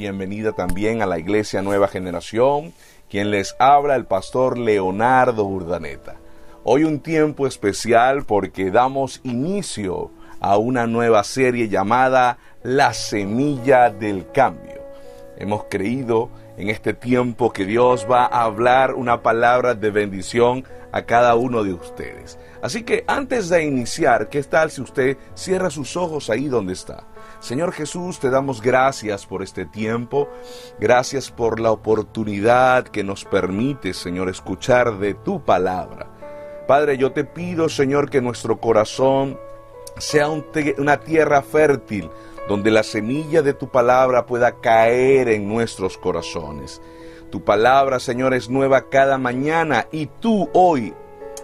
bienvenida también a la Iglesia Nueva Generación, quien les habla el pastor Leonardo Urdaneta. Hoy un tiempo especial porque damos inicio a una nueva serie llamada La Semilla del Cambio. Hemos creído en este tiempo que Dios va a hablar una palabra de bendición a cada uno de ustedes. Así que antes de iniciar, ¿qué tal si usted cierra sus ojos ahí donde está? Señor Jesús, te damos gracias por este tiempo, gracias por la oportunidad que nos permite, Señor, escuchar de tu palabra. Padre, yo te pido, Señor, que nuestro corazón sea una tierra fértil donde la semilla de tu palabra pueda caer en nuestros corazones. Tu palabra, Señor, es nueva cada mañana y tú hoy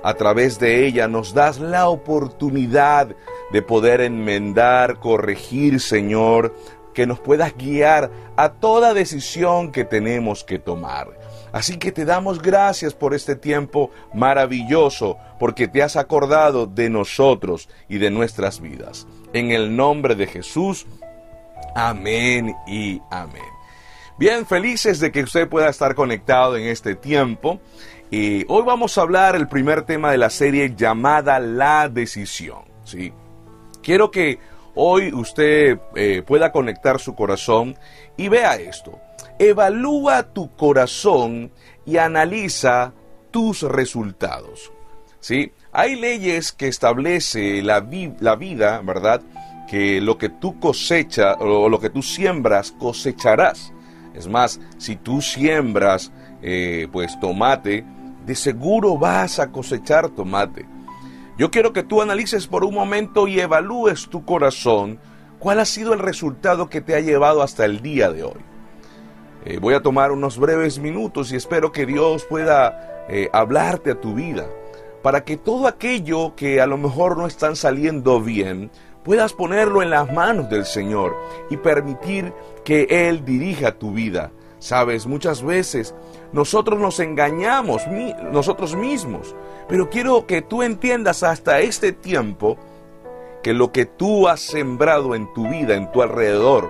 a través de ella nos das la oportunidad de poder enmendar, corregir, Señor, que nos puedas guiar a toda decisión que tenemos que tomar. Así que te damos gracias por este tiempo maravilloso, porque te has acordado de nosotros y de nuestras vidas. En el nombre de Jesús, amén y amén. Bien, felices de que usted pueda estar conectado en este tiempo hoy vamos a hablar el primer tema de la serie llamada La Decisión. ¿sí? Quiero que hoy usted eh, pueda conectar su corazón y vea esto. Evalúa tu corazón y analiza tus resultados. ¿sí? Hay leyes que establece la, vida, ¿verdad? Que lo que tú cosechas o lo que tú siembras cosecharás. Es más, si tú siembras eh, pues tomate, de seguro vas a cosechar tomate. Yo quiero que tú analices por un momento y evalúes tu corazón cuál ha sido el resultado que te ha llevado hasta el día de hoy. Eh, voy a tomar unos breves minutos y espero que Dios pueda eh, hablarte a tu vida para que todo aquello que a lo mejor no están saliendo bien, puedas ponerlo en las manos del Señor y permitir que Él dirija tu vida. Sabes, muchas veces nosotros nos engañamos nosotros mismos, pero quiero que tú entiendas hasta este tiempo que lo que tú has sembrado en tu vida, en tu alrededor,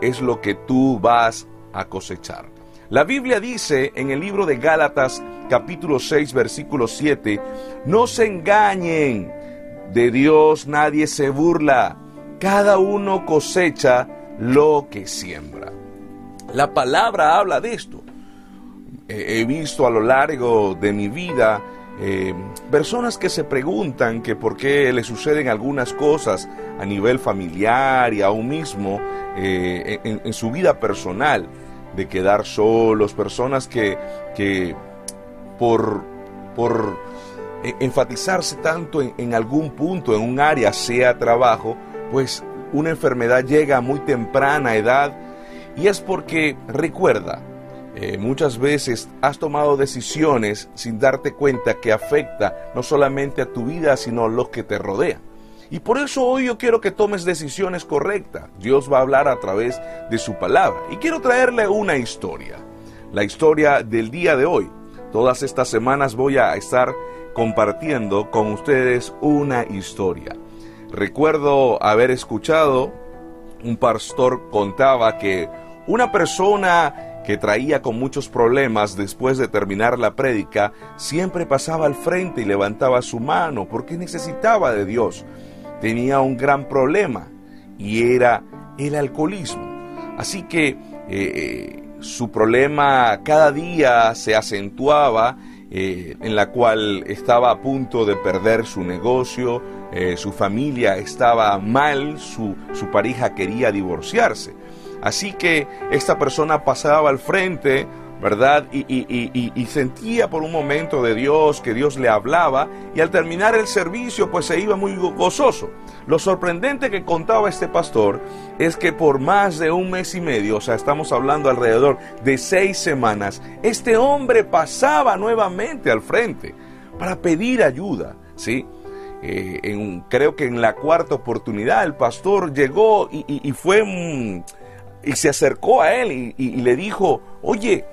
es lo que tú vas a cosechar. La Biblia dice en el libro de Gálatas capítulo 6 versículo 7, no se engañen, de Dios nadie se burla, cada uno cosecha lo que siembra. La palabra habla de esto. he visto a lo largo de mi vida eh, personas que se preguntan que por qué le suceden algunas cosas a nivel familiar y aún mismo eh, en, su vida personal, de quedar solos, personas que, que por, por e, enfatizarse tanto en, en algún punto, en un área, sea trabajo, pues una enfermedad llega a muy temprana edad y es porque, recuerda, eh, muchas veces has tomado decisiones sin darte cuenta que afecta no solamente a tu vida, sino a los que te rodean. Y por eso hoy yo quiero que tomes decisiones correctas. Dios va a hablar a través de su palabra. Y quiero traerle una historia. La historia del día de hoy. Todas estas semanas voy a estar compartiendo con ustedes una historia. Recuerdo haber escuchado, un pastor contaba que una persona que traía con muchos problemas después de terminar la prédica siempre pasaba al frente y levantaba su mano porque necesitaba de Dios. Tenía un gran problema y era el alcoholismo. Así que eh, eh, su problema cada día se acentuaba, eh, en la cual estaba a punto de perder su negocio, su familia estaba mal, su, su pareja quería divorciarse. Así que esta persona pasaba al frente, ¿verdad? Y, sentía por un momento de Dios, que Dios le hablaba, y al terminar el servicio, pues se iba muy gozoso. Lo sorprendente que contaba este pastor es que por más de un mes y medio, o sea, estamos hablando alrededor de seis semanas, este hombre pasaba nuevamente al frente para pedir ayuda, ¿sí? Eh, creo que en la cuarta oportunidad el pastor llegó y, fue y se acercó a él y, le dijo, oye,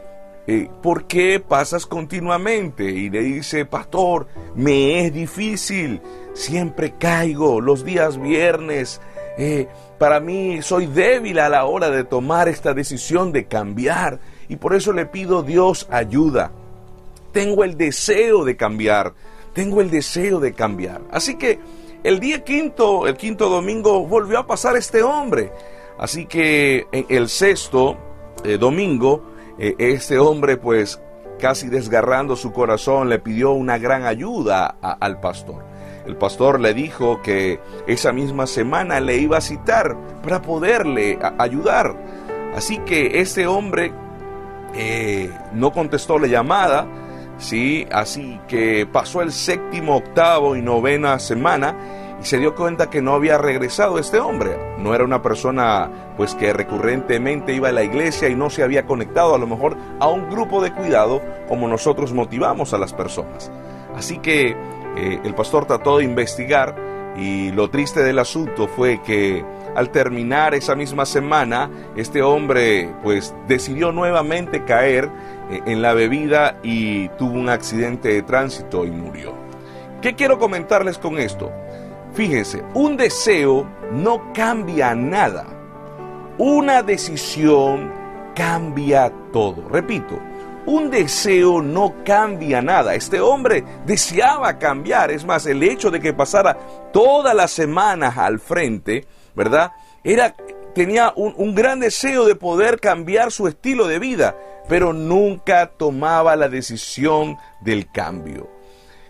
eh, ¿por qué pasas continuamente? Y le dice, pastor, me es difícil, siempre caigo los días viernes, eh, para mí soy débil a la hora de tomar esta decisión de cambiar y por eso le pido Dios ayuda. Tengo el deseo de cambiar, tengo el deseo de cambiar. Así que el día quinto, el quinto domingo, volvió a pasar este hombre. Así que el sexto eh, domingo, eh, este hombre pues casi desgarrando su corazón le pidió una gran ayuda al pastor. El pastor le dijo que esa misma semana le iba a citar para poderle ayudar. Así que este hombre eh, no contestó la llamada, ¿sí? así que pasó el séptimo, octavo y novena semana y se dio cuenta que no había regresado este hombre. No era una persona pues que recurrentemente iba a la iglesia y no se había conectado a lo mejor a un grupo de cuidado como nosotros motivamos a las personas. Así que eh, el pastor trató de investigar y lo triste del asunto fue que al terminar esa misma semana, este hombre pues decidió nuevamente caer eh, en la bebida y tuvo un accidente de tránsito y murió. ¿Qué quiero comentarles con esto? Fíjense, un deseo no cambia nada. Una decisión cambia todo. Repito, un deseo no cambia nada. Este hombre deseaba cambiar. Es más, el hecho de que pasara todas las semanas al frente, ¿verdad? Era, tenía un, un gran deseo de poder cambiar su estilo de vida, pero nunca tomaba la decisión del cambio.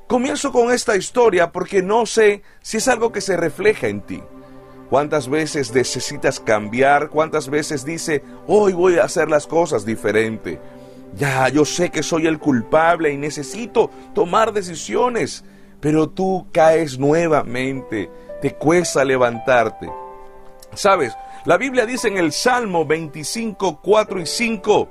Comienzo con esta historia porque no sé si es algo que se refleja en ti. ¿Cuántas veces necesitas cambiar? ¿Cuántas veces dice, hoy voy a hacer las cosas diferente? Ya, yo sé que soy el culpable y necesito tomar decisiones, pero tú caes nuevamente, te cuesta levantarte. Sabes, la Biblia dice en el Salmo 25, 4 y 5,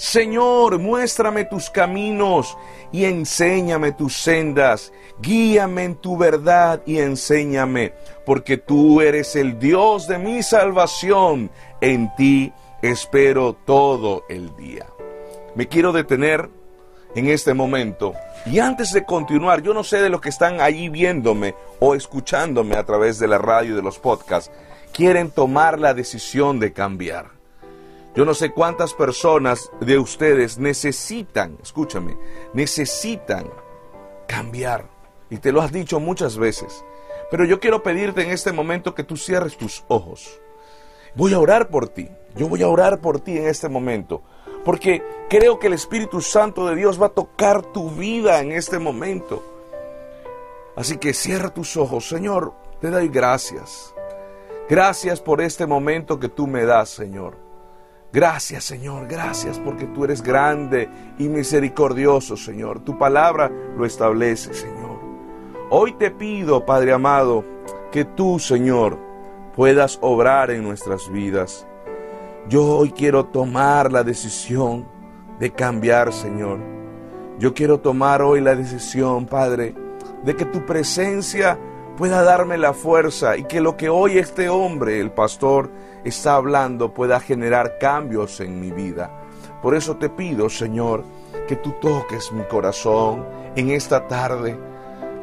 Señor, muéstrame tus caminos y enséñame tus sendas, guíame en tu verdad y enséñame, porque tú eres el Dios de mi salvación, en ti espero todo el día. Me quiero detener en este momento. Y antes de continuar, yo no sé de los que están ahí viéndome o escuchándome a través de la radio y de los podcasts, quieren tomar la decisión de cambiar. Yo no sé cuántas personas de ustedes necesitan, escúchame, necesitan cambiar. Y te lo has dicho muchas veces. Pero yo quiero pedirte en este momento que tú cierres tus ojos. Voy a orar por ti. Yo voy a orar por ti en este momento porque creo que el Espíritu Santo de Dios va a tocar tu vida en este momento. Así que cierra tus ojos, Señor, te doy gracias. Gracias por este momento que tú me das, Señor. Gracias, Señor, gracias porque tú eres grande y misericordioso, Señor. Tu palabra lo establece, Señor. Hoy te pido, Padre amado, que tú, Señor, puedas obrar en nuestras vidas. Yo hoy quiero tomar la decisión de cambiar, Señor. Yo quiero tomar hoy la decisión, Padre, de que tu presencia pueda darme la fuerza y que lo que hoy este hombre, el pastor, está hablando pueda generar cambios en mi vida. Por eso te pido, Señor, que tú toques mi corazón en esta tarde.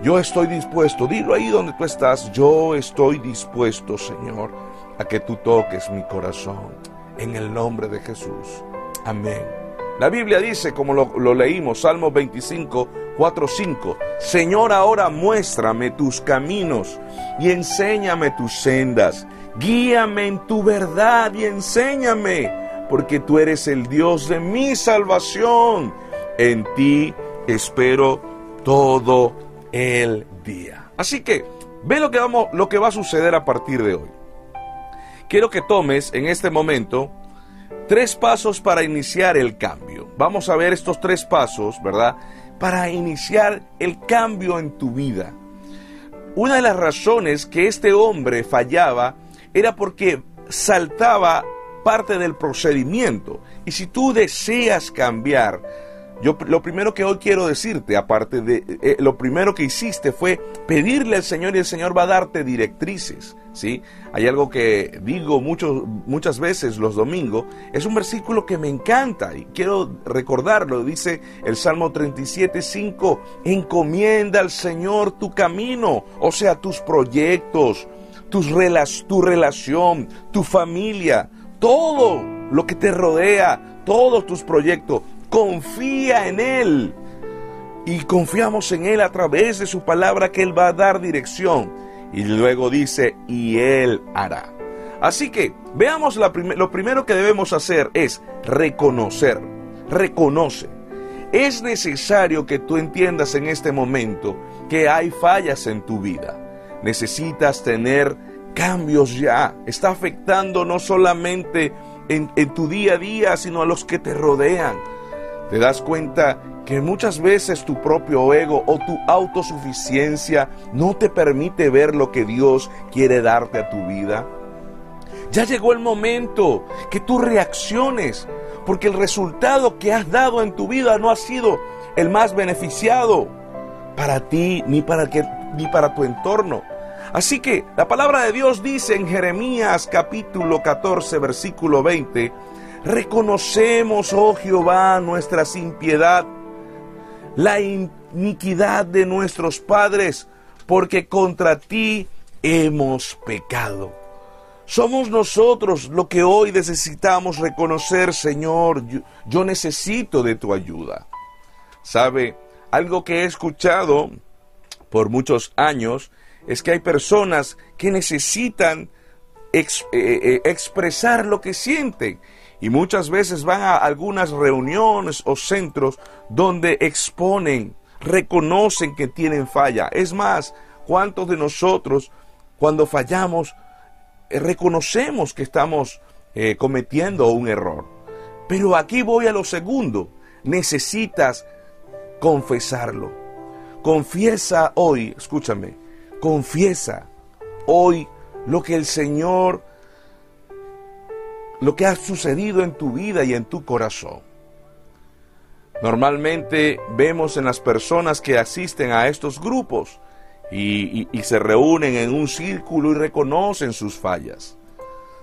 Yo estoy dispuesto, dilo ahí donde tú estás, yo estoy dispuesto, Señor, a que tú toques mi corazón en el nombre de Jesús. Amén. La Biblia dice, como lo, leímos, Salmo 25, 4, 5, Señor, ahora muéstrame tus caminos y enséñame tus sendas. Guíame en tu verdad y enséñame, porque tú eres el Dios de mi salvación. En ti espero todo el día. Así que, ve lo que, vamos, lo que va a suceder a partir de hoy quiero que tomes en este momento tres pasos para iniciar el cambio. Vamos a ver estos tres pasos, ¿verdad? Para iniciar el cambio en tu vida. Una de las razones que este hombre fallaba era porque saltaba parte del procedimiento. Y si tú deseas cambiar, yo lo primero que hoy quiero decirte, aparte de eh, lo primero que hiciste fue pedirle al Señor y el Señor va a darte directrices, ¿sí? Hay algo que digo muchas veces los domingos, es un versículo que me encanta y quiero recordarlo, dice el Salmo 37, 5, encomienda al Señor tu camino, o sea, tus proyectos, tus tu relación, tu familia, todo lo que te rodea, todos tus proyectos. Confía en Él. Y confiamos en Él a través de su palabra que Él va a dar dirección. Y luego dice, y Él hará. Así que veamos lo primero que debemos hacer es reconocer. Reconoce. Es necesario que tú entiendas en este momento que hay fallas en tu vida. Necesitas tener cambios ya. Está afectando no solamente en, tu día a día, sino a los que te rodean. Te das cuenta que muchas veces tu propio ego o tu autosuficiencia no te permite ver lo que Dios quiere darte a tu vida. Ya llegó el momento que tú reacciones, porque el resultado que has dado en tu vida no ha sido el más beneficiado para ti ni para, que, ni para tu entorno. Así que la palabra de Dios dice en Jeremías capítulo 14 versículo 20, reconocemos, oh Jehová, nuestra impiedad, la iniquidad de nuestros padres, porque contra ti hemos pecado. Somos nosotros lo que hoy necesitamos reconocer, Señor, yo, yo necesito de tu ayuda. ¿Sabe? Algo que he escuchado por muchos años es que hay personas que necesitan eh, eh, expresar lo que sienten y muchas veces van a algunas reuniones o centros donde exponen, reconocen que tienen falla. Es más, ¿cuántos de nosotros cuando fallamos eh, reconocemos que estamos cometiendo un error? Pero aquí voy a lo segundo, necesitas confesarlo. Confiesa hoy, escúchame, Confiesa hoy lo que el Señor, lo que ha sucedido en tu vida y en tu corazón. Normalmente vemos en las personas que asisten a estos grupos y, se reúnen en un círculo y reconocen sus fallas.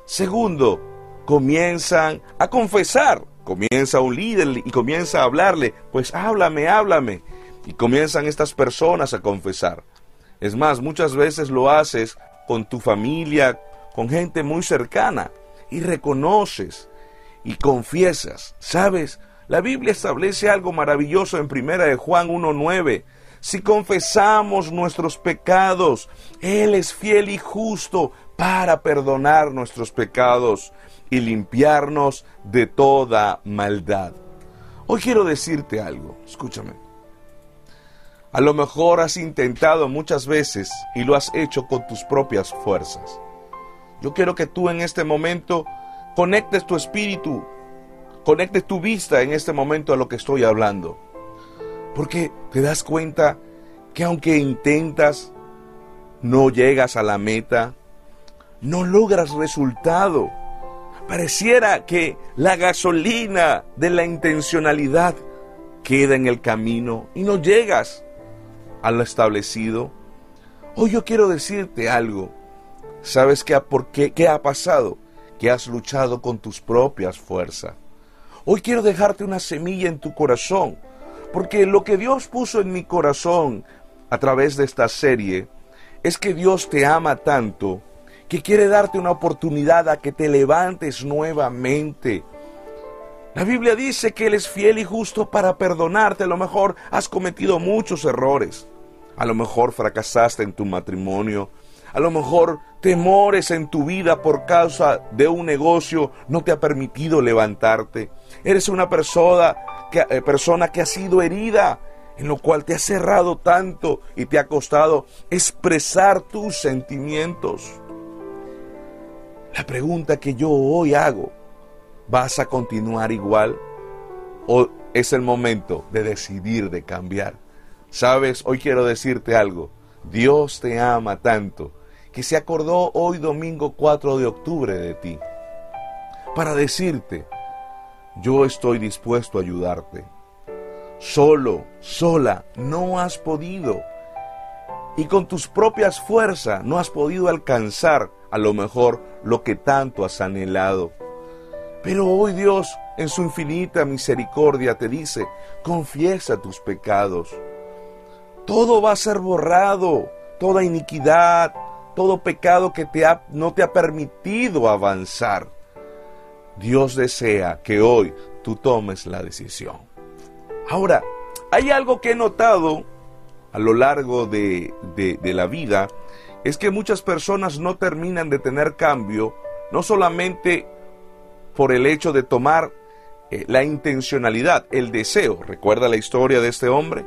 Segundo, comienzan a confesar. Comienza un líder y comienza a hablarle, pues háblame, háblame. Y comienzan estas personas a confesar. Es más, muchas veces lo haces con tu familia, con gente muy cercana, y reconoces y confiesas. ¿Sabes? La Biblia establece algo maravilloso en primera de Juan 1.9. Si confesamos nuestros pecados, Él es fiel y justo para perdonar nuestros pecados y limpiarnos de toda maldad. Hoy quiero decirte algo, escúchame. A lo mejor has intentado muchas veces y lo has hecho con tus propias fuerzas. Yo quiero que tú en este momento conectes tu espíritu, conectes tu vista en este momento a lo que estoy hablando. Porque te das cuenta que aunque intentas, no llegas a la meta, no logras resultado. Pareciera que la gasolina de la intencionalidad queda en el camino y no llegas a lo establecido. Hoy yo quiero decirte algo. ¿Sabes qué, por qué, qué ha pasado? Que has luchado con tus propias fuerzas. Hoy quiero dejarte una semilla en tu corazón, porque lo que Dios puso en mi corazón a través de esta serie es que Dios te ama tanto que quiere darte una oportunidad a que te levantes nuevamente. La Biblia dice que Él es fiel y justo para perdonarte. A lo mejor has cometido muchos errores. A lo mejor fracasaste en tu matrimonio. A lo mejor temores en tu vida por causa de un negocio no te ha permitido levantarte. Eres una persona que, eh, persona que ha sido herida, en lo cual te ha cerrado tanto y te ha costado expresar tus sentimientos. La pregunta que yo hoy hago, ¿vas a continuar igual? ¿O es el momento de decidir de cambiar? Sabes, hoy quiero decirte algo. Dios te ama tanto que se acordó hoy domingo 4 de octubre de ti para decirte, yo estoy dispuesto a ayudarte. Solo, sola, no has podido. Y con tus propias fuerzas no has podido alcanzar a lo mejor lo que tanto has anhelado. Pero hoy Dios, en su infinita misericordia, te dice, confiesa tus pecados todo va a ser borrado, toda iniquidad, todo pecado que te ha, no te ha permitido avanzar. Dios desea que hoy tú tomes la decisión. Ahora, hay algo que he notado a lo largo de, de la vida, es que muchas personas no terminan de tener cambio, no solamente por el hecho de tomar eh, la intencionalidad, el deseo. ¿Recuerda la historia de este hombre?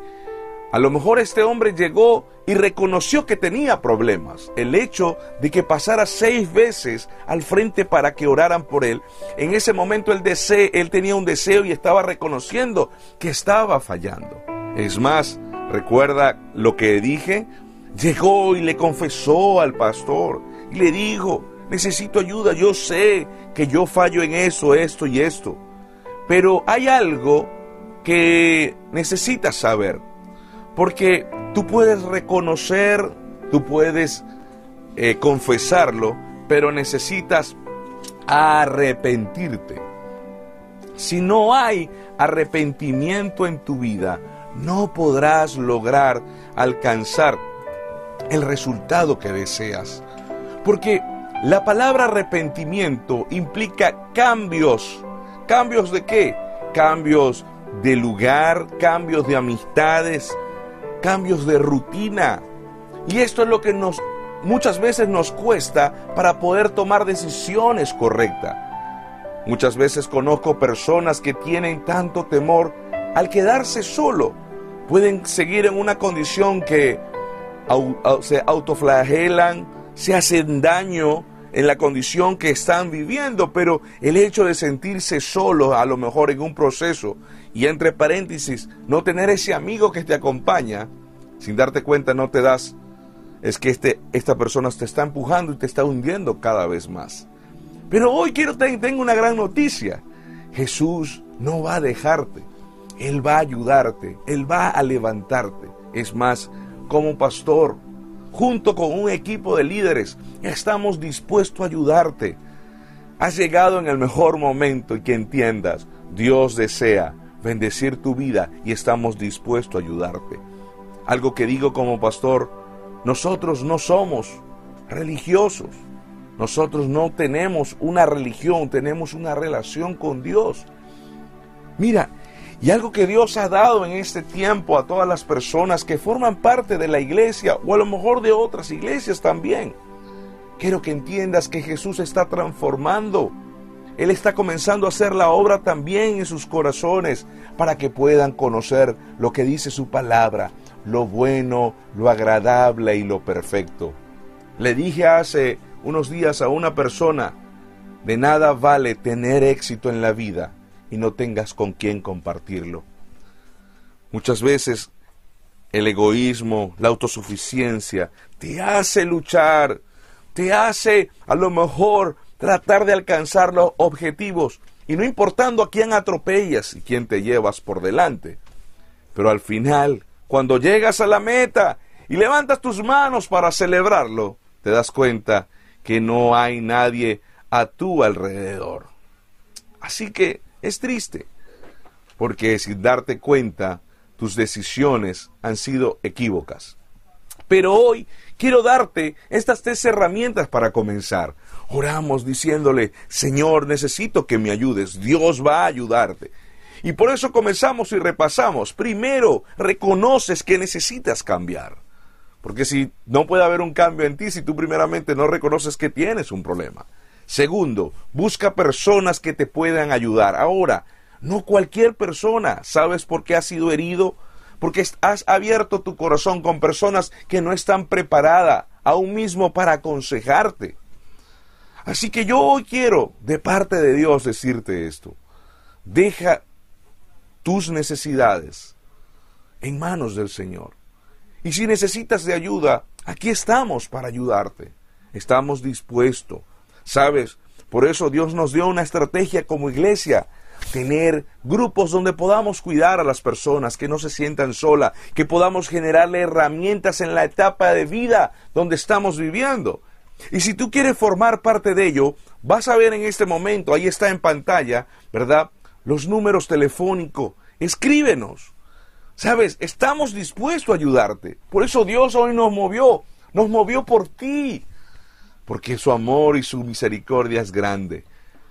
A lo mejor este hombre llegó y reconoció que tenía problemas. El hecho de que pasara seis veces al frente para que oraran por él, en ese momento él, él tenía un deseo y estaba reconociendo que estaba fallando. Es más, recuerda lo que dije, llegó y le confesó al pastor y le dijo, necesito ayuda, yo sé que yo fallo en eso, esto y esto. Pero hay algo que necesitas saber, porque tú puedes reconocer, tú puedes eh, confesarlo, pero necesitas arrepentirte. Si no hay arrepentimiento en tu vida, no podrás lograr alcanzar el resultado que deseas. Porque la palabra arrepentimiento implica cambios ¿Cambios de qué? Cambios de lugar, cambios de amistades, cambios de rutina. Y esto es lo que nos muchas veces nos cuesta para poder tomar decisiones correctas. Muchas veces conozco personas que tienen tanto temor al quedarse solo. Pueden seguir en una condición que se autoflagelan, se hacen daño, en la condición que están viviendo, pero el hecho de sentirse solo a lo mejor en un proceso y entre paréntesis no tener ese amigo que te acompaña, sin darte cuenta no te das, es que este, esta persona te está empujando y te está hundiendo cada vez más. Pero hoy quiero tengo una gran noticia. Jesús no va a dejarte. Él va a ayudarte, Él va a levantarte. Es más, como pastor, junto con un equipo de líderes, estamos dispuestos a ayudarte. Has llegado en el mejor momento y que entiendas, Dios desea bendecir tu vida y estamos dispuestos a ayudarte. Algo que digo como pastor, nosotros no somos religiosos. Nosotros no tenemos una religión, tenemos una relación con Dios. Mira, y algo que Dios ha dado en este tiempo a todas las personas que forman parte de la iglesia o a lo mejor de otras iglesias también. Quiero que entiendas que Jesús está transformando. Él está comenzando a hacer la obra también en sus corazones para que puedan conocer lo que dice su palabra, lo bueno, lo agradable y lo perfecto. Le dije hace unos días a una persona, de nada vale tener éxito en la vida y no tengas con quién compartirlo. Muchas veces el egoísmo, la autosuficiencia, te hace luchar, te hace a lo mejor tratar de alcanzar los objetivos y no importando a quién atropellas y quién te llevas por delante. Pero al final, cuando llegas a la meta y levantas tus manos para celebrarlo, te das cuenta que no hay nadie a tu alrededor. Así que es triste, porque sin darte cuenta, tus decisiones han sido equívocas. Pero hoy quiero darte estas tres herramientas para comenzar. Oramos diciéndole, Señor, necesito que me ayudes. Dios va a ayudarte. Y por eso comenzamos y repasamos. Primero, reconoces que necesitas cambiar. Porque si no puede haber un cambio en ti si tú primeramente no reconoces que tienes un problema. Segundo, busca personas que te puedan ayudar. Ahora, no cualquier persona. ¿Sabes por qué has sido herido? Porque has abierto tu corazón con personas que no están preparadas aún mismo para aconsejarte. Así que yo hoy quiero, de parte de Dios, decirte esto. Deja tus necesidades en manos del Señor. Y si necesitas de ayuda, aquí estamos para ayudarte. Estamos dispuestos ¿Sabes? Por eso Dios nos dio una estrategia como iglesia. Tener grupos donde podamos cuidar a las personas, que no se sientan solas, que podamos generarle herramientas en la etapa de vida donde estamos viviendo. Y si tú quieres formar parte de ello, vas a ver en este momento, ahí está en pantalla, ¿verdad? Los números telefónicos. Escríbenos. Sabes, estamos dispuestos a ayudarte. Por eso Dios hoy nos movió, nos movió por ti porque su amor y su misericordia es grande.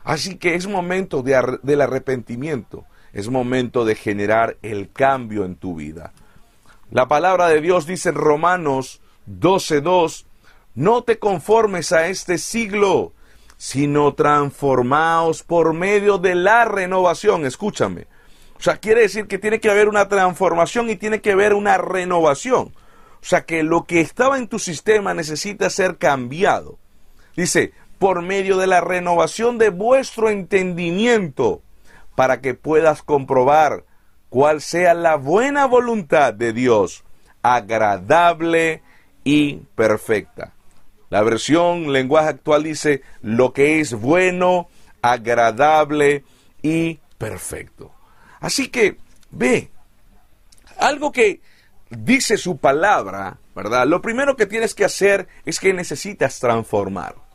Así que es momento de, del arrepentimiento, es momento de generar el cambio en tu vida. La palabra de Dios dice en Romanos 12.2, no te conformes a este siglo, sino transformaos por medio de la renovación. Escúchame. O sea, quiere decir que tiene que haber una transformación y tiene que haber una renovación. O sea, que lo que estaba en tu sistema necesita ser cambiado. Dice, por medio de la renovación de vuestro entendimiento, para que puedas comprobar cuál sea la buena voluntad de Dios, agradable y perfecta. La versión lenguaje actual dice lo que es bueno, agradable y perfecto. Así que, ve, algo que dice su palabra, ¿verdad? Lo primero que tienes que hacer es que necesitas transformar.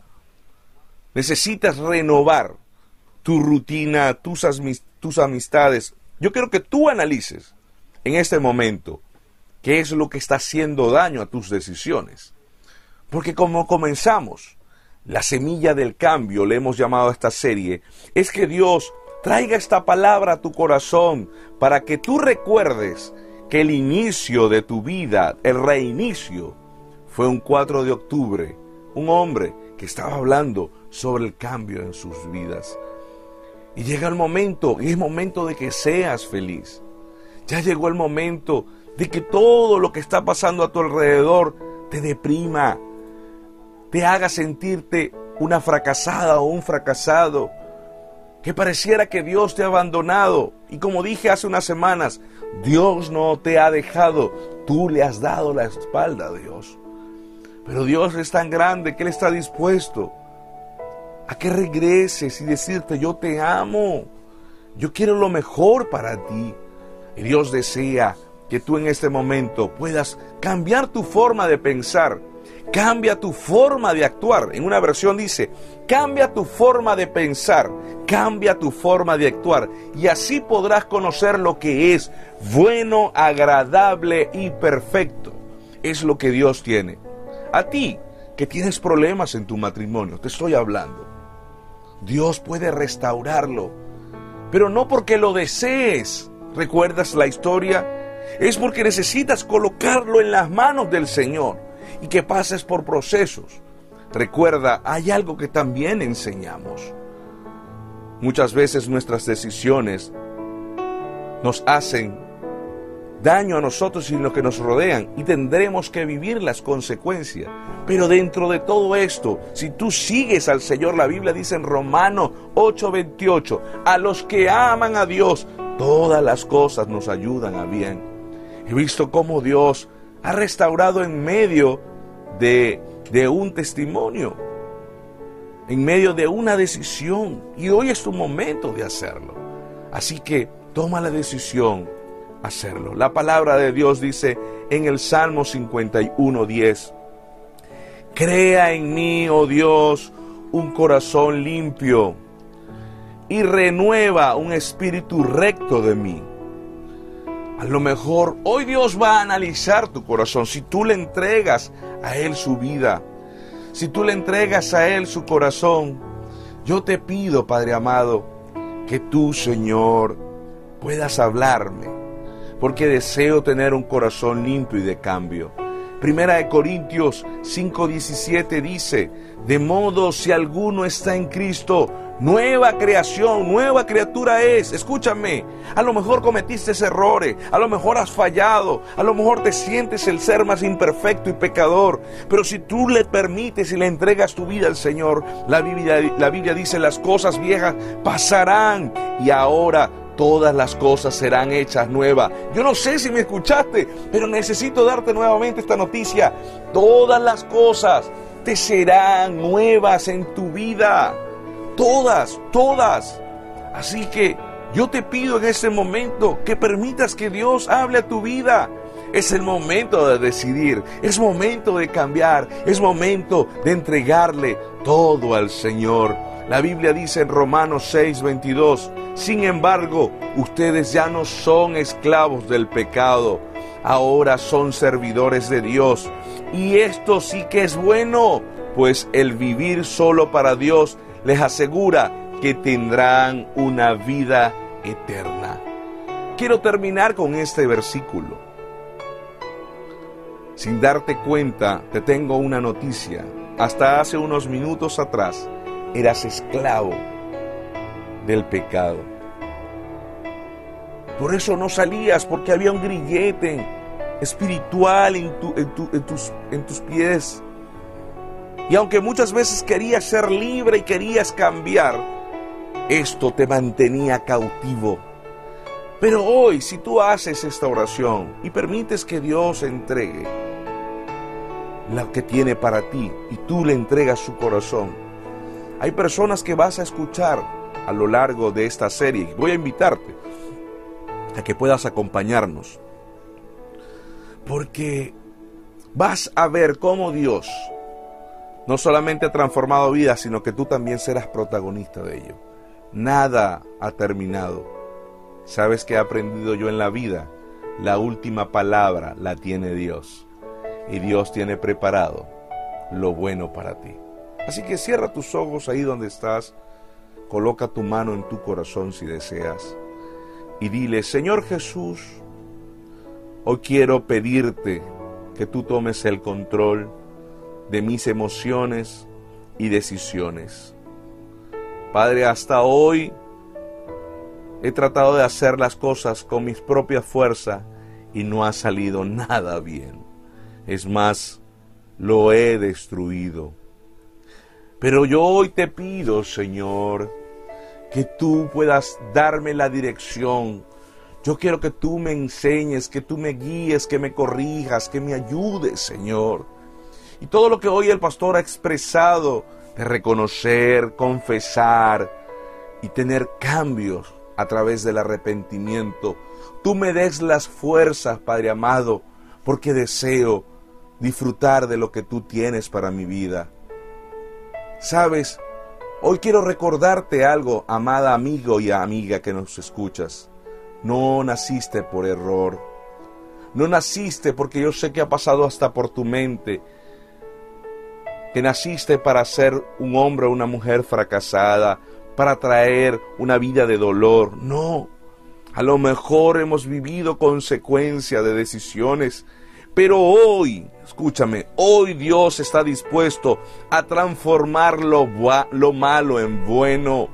Necesitas renovar tu rutina, tus, amistades. Yo quiero que tú analices en este momento qué es lo que está haciendo daño a tus decisiones. Porque como comenzamos, la semilla del cambio, le hemos llamado a esta serie, es que Dios traiga esta palabra a tu corazón para que tú recuerdes que el inicio de tu vida, el reinicio, fue un 4 de octubre, un hombre que estaba hablando sobre el cambio en sus vidas. Y llega el momento, y es momento de que seas feliz. Ya llegó el momento de que todo lo que está pasando a tu alrededor te deprima, te haga sentirte una fracasada o un fracasado, que pareciera que Dios te ha abandonado. Y como dije hace unas semanas, Dios no te ha dejado, tú le has dado la espalda a Dios. Pero Dios es tan grande que Él está dispuesto a que regreses y decirte, yo te amo, yo quiero lo mejor para ti. Y Dios desea que tú en este momento puedas cambiar tu forma de pensar Cambia tu forma de actuar. En una versión dice, cambia tu forma de pensar, cambia tu forma de actuar. Y así podrás conocer lo que es bueno, agradable y perfecto. Es lo que Dios tiene. A ti, que tienes problemas en tu matrimonio, te estoy hablando. Dios puede restaurarlo, pero no porque lo desees. ¿Recuerdas la historia? Es porque necesitas colocarlo en las manos del Señor y que pases por procesos. Recuerda, hay algo que también enseñamos. Muchas veces nuestras decisiones nos hacen daño a nosotros y los que nos rodean y tendremos que vivir las consecuencias. Pero dentro de todo esto, si tú sigues al Señor, la Biblia dice en Romano 8:28, a los que aman a Dios, todas las cosas nos ayudan a bien. He visto cómo Dios ha restaurado en medio de, de un testimonio, en medio de una decisión. Y hoy es tu momento de hacerlo. Así que toma la decisión, hacerlo. La palabra de Dios dice en el Salmo 51, 10, Crea en mí, oh Dios, un corazón limpio y renueva un espíritu recto de mí. A lo mejor hoy Dios va a analizar tu corazón. Si tú le entregas a Él su vida, si tú le entregas a Él su corazón, yo te pido, Padre amado, que tú, Señor, puedas hablarme, porque deseo tener un corazón limpio y de cambio. Primera de Corintios 5:17 dice, de modo si alguno está en Cristo, Nueva creación, nueva criatura es. Escúchame, a lo mejor cometiste errores, a lo mejor has fallado, a lo mejor te sientes el ser más imperfecto y pecador. Pero si tú le permites y le entregas tu vida al Señor, la Biblia, la Biblia dice las cosas viejas pasarán y ahora todas las cosas serán hechas nuevas. Yo no sé si me escuchaste, pero necesito darte nuevamente esta noticia. Todas las cosas te serán nuevas en tu vida todas, todas. Así que yo te pido en este momento que permitas que Dios hable a tu vida. Es el momento de decidir, es momento de cambiar, es momento de entregarle todo al Señor. La Biblia dice en Romanos 6, 22, sin embargo, ustedes ya no son esclavos del pecado, ahora son servidores de Dios. Y esto sí que es bueno pues el vivir solo para Dios les asegura que tendrán una vida eterna. Quiero terminar con este versículo. Sin darte cuenta, te tengo una noticia. Hasta hace unos minutos atrás eras esclavo del pecado. Por eso no salías, porque había un grillete espiritual en, tus, en tus pies. Y aunque muchas veces querías ser libre y querías cambiar, esto te mantenía cautivo. Pero hoy, si tú haces esta oración y permites que Dios entregue lo que tiene para ti y tú le entregas su corazón, hay personas que vas a escuchar a lo largo de esta serie. Voy a invitarte a que puedas acompañarnos. Porque vas a ver cómo Dios no solamente ha transformado vidas, sino que tú también serás protagonista de ello. Nada ha terminado. ¿Sabes qué he aprendido yo en la vida? La última palabra la tiene Dios. Y Dios tiene preparado lo bueno para ti. Así que cierra tus ojos ahí donde estás. Coloca tu mano en tu corazón si deseas. Y dile, Señor Jesús, hoy quiero pedirte que tú tomes el control de mis emociones y decisiones. Padre, hasta hoy he tratado de hacer las cosas con mis propias fuerzas y no ha salido nada bien. Es más, lo he destruido. Pero yo hoy te pido, Señor, que tú puedas darme la dirección. Yo quiero que tú me enseñes, que tú me guíes, que me corrijas, que me ayudes, Señor. Y todo lo que hoy el pastor ha expresado de reconocer, confesar y tener cambios a través del arrepentimiento. Tú me des las fuerzas, Padre amado, porque deseo disfrutar de lo que tú tienes para mi vida. Sabes, hoy quiero recordarte algo, amada amigo y amiga que nos escuchas. No naciste por error. No naciste porque yo sé que ha pasado hasta por tu mente que naciste para ser un hombre o una mujer fracasada, para traer una vida de dolor. No, a lo mejor hemos vivido consecuencia de decisiones, pero hoy, escúchame, hoy Dios está dispuesto a transformar lo, lo malo en bueno.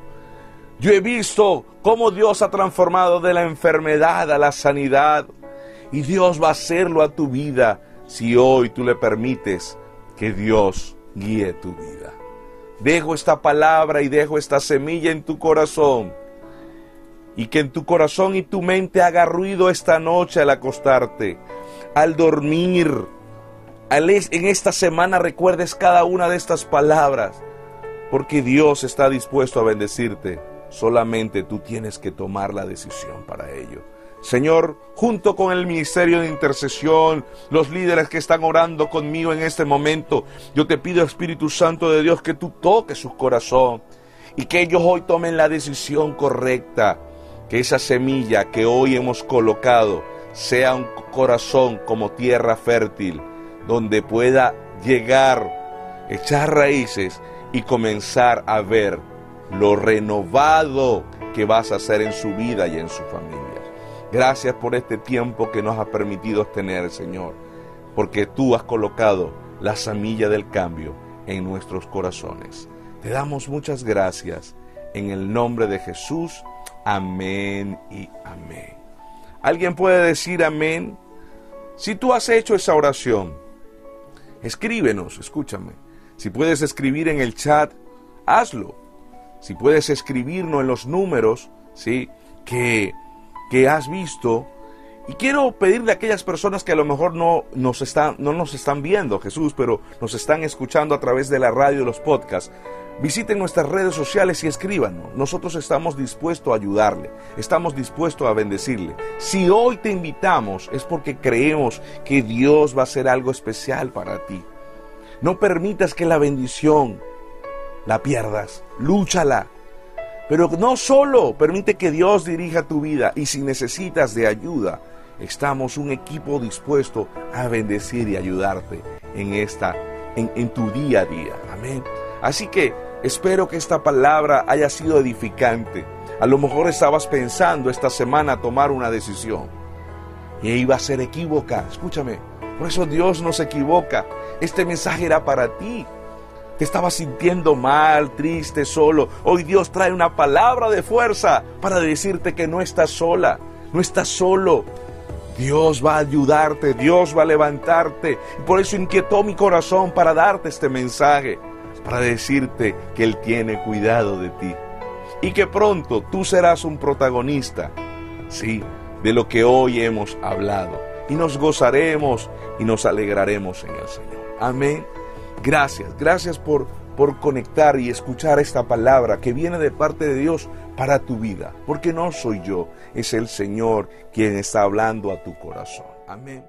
Yo he visto cómo Dios ha transformado de la enfermedad a la sanidad. Y Dios va a hacerlo a tu vida si hoy tú le permites que Dios guíe tu vida. Dejo esta palabra y dejo esta semilla en tu corazón. Y que en tu corazón y tu mente haga ruido esta noche al acostarte, al dormir. en esta semana recuerdes cada una de estas palabras. Porque Dios está dispuesto a bendecirte. Solamente tú tienes que tomar la decisión para ello. Señor, junto con el ministerio de intercesión, los líderes que están orando conmigo en este momento, yo te pido, Espíritu Santo de Dios, que tú toques su corazón y que ellos hoy tomen la decisión correcta, que esa semilla que hoy hemos colocado sea un corazón como tierra fértil, donde pueda llegar, echar raíces y comenzar a ver lo renovado que vas a hacer en su vida y en su familia. Gracias por este tiempo que nos ha permitido tener, Señor, porque tú has colocado la semilla del cambio en nuestros corazones. Te damos muchas gracias en el nombre de Jesús. Amén y amén. ¿Alguien puede decir amén? Si tú has hecho esa oración, escríbenos, escúchame. Si puedes escribir en el chat, hazlo. Si puedes escribirnos en los números, ¿sí? Que que has visto. Y quiero pedirle a aquellas personas que a lo mejor no nos están, no nos están viendo, Jesús, pero nos están escuchando a través de la radio y los podcasts. Visiten nuestras redes sociales y escríbanos. Nosotros estamos dispuestos a ayudarle, estamos dispuestos a bendecirle. Si hoy te invitamos es porque creemos que Dios va a hacer algo especial para ti. No permitas que la bendición la pierdas. Lúchala, pero no solo, permite que Dios dirija tu vida y si necesitas de ayuda, estamos un equipo dispuesto a bendecir y ayudarte en esta en, tu día a día. Amén. Así que espero que esta palabra haya sido edificante. A lo mejor estabas pensando esta semana tomar una decisión y iba a ser equívoca. Escúchame, por eso Dios no se equivoca. Este mensaje era para ti. Te estabas sintiendo mal, triste, solo. Hoy Dios trae una palabra de fuerza para decirte que no estás sola, no estás solo. Dios va a ayudarte, Dios va a levantarte. Y por eso inquietó mi corazón para darte este mensaje, para decirte que Él tiene cuidado de ti. Y que pronto tú serás un protagonista, sí, de lo que hoy hemos hablado. Y nos gozaremos y nos alegraremos en el Señor. Amén. Gracias, gracias por, por conectar y escuchar esta palabra que viene de parte de Dios para tu vida. Porque no soy yo, es el Señor quien está hablando a tu corazón. Amén.